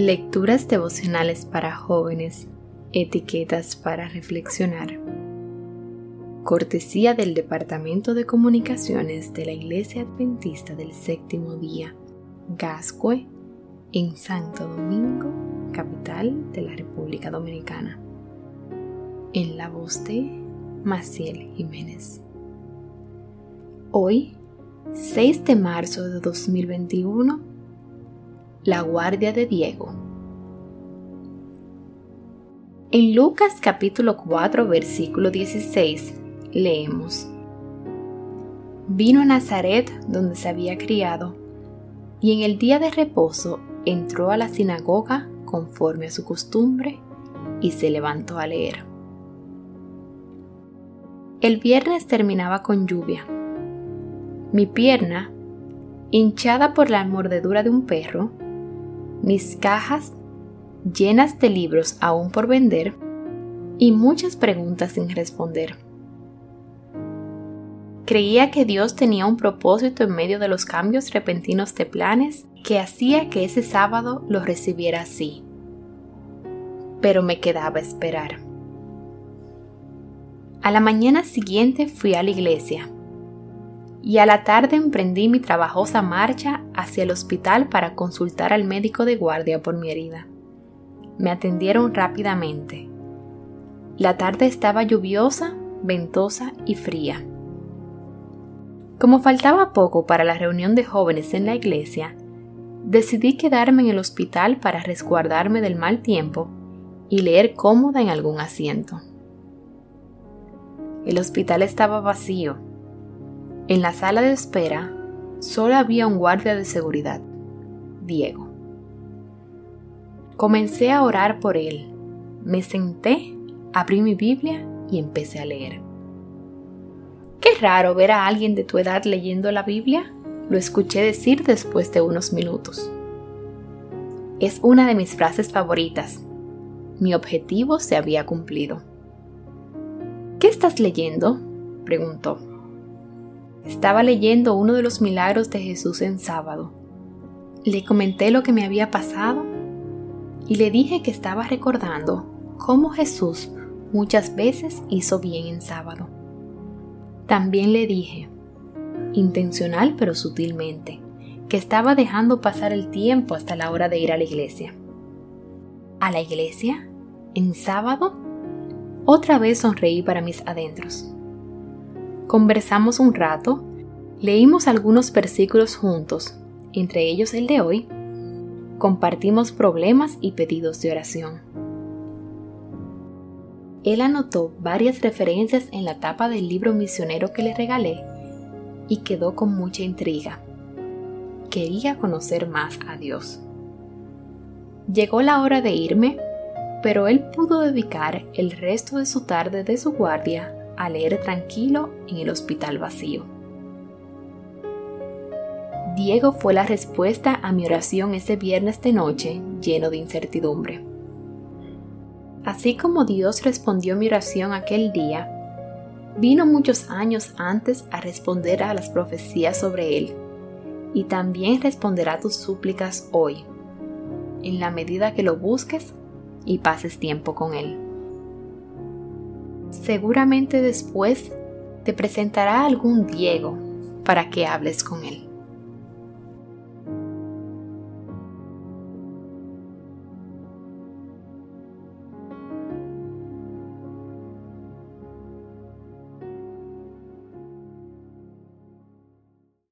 Lecturas devocionales para jóvenes, etiquetas para reflexionar. Cortesía del Departamento de Comunicaciones de la Iglesia Adventista del Séptimo Día, Gascue, en Santo Domingo, capital de la República Dominicana. En la voz de Maciel Jiménez. Hoy, 6 de marzo de 2021, la guardia de Diego. En Lucas capítulo 4 versículo 16 leemos, Vino a Nazaret donde se había criado, y en el día de reposo entró a la sinagoga conforme a su costumbre y se levantó a leer. El viernes terminaba con lluvia. Mi pierna, hinchada por la mordedura de un perro, mis cajas llenas de libros aún por vender y muchas preguntas sin responder. Creía que Dios tenía un propósito en medio de los cambios repentinos de planes que hacía que ese sábado lo recibiera así. Pero me quedaba esperar. A la mañana siguiente fui a la iglesia y a la tarde emprendí mi trabajosa marcha hacia el hospital para consultar al médico de guardia por mi herida. Me atendieron rápidamente. La tarde estaba lluviosa, ventosa y fría. Como faltaba poco para la reunión de jóvenes en la iglesia, decidí quedarme en el hospital para resguardarme del mal tiempo y leer cómoda en algún asiento. El hospital estaba vacío en la sala de espera solo había un guardia de seguridad, Diego. Comencé a orar por él. Me senté, abrí mi Biblia y empecé a leer. Qué raro ver a alguien de tu edad leyendo la Biblia, lo escuché decir después de unos minutos. Es una de mis frases favoritas. Mi objetivo se había cumplido. ¿Qué estás leyendo? preguntó. Estaba leyendo uno de los milagros de Jesús en sábado. Le comenté lo que me había pasado y le dije que estaba recordando cómo Jesús muchas veces hizo bien en sábado. También le dije, intencional pero sutilmente, que estaba dejando pasar el tiempo hasta la hora de ir a la iglesia. ¿A la iglesia? ¿En sábado? Otra vez sonreí para mis adentros. Conversamos un rato, leímos algunos versículos juntos, entre ellos el de hoy, compartimos problemas y pedidos de oración. Él anotó varias referencias en la tapa del libro misionero que le regalé y quedó con mucha intriga. Quería conocer más a Dios. Llegó la hora de irme, pero él pudo dedicar el resto de su tarde de su guardia a leer tranquilo en el hospital vacío. Diego fue la respuesta a mi oración ese viernes de noche lleno de incertidumbre. Así como Dios respondió mi oración aquel día, vino muchos años antes a responder a las profecías sobre él, y también responderá tus súplicas hoy, en la medida que lo busques y pases tiempo con él seguramente después te presentará algún Diego para que hables con él.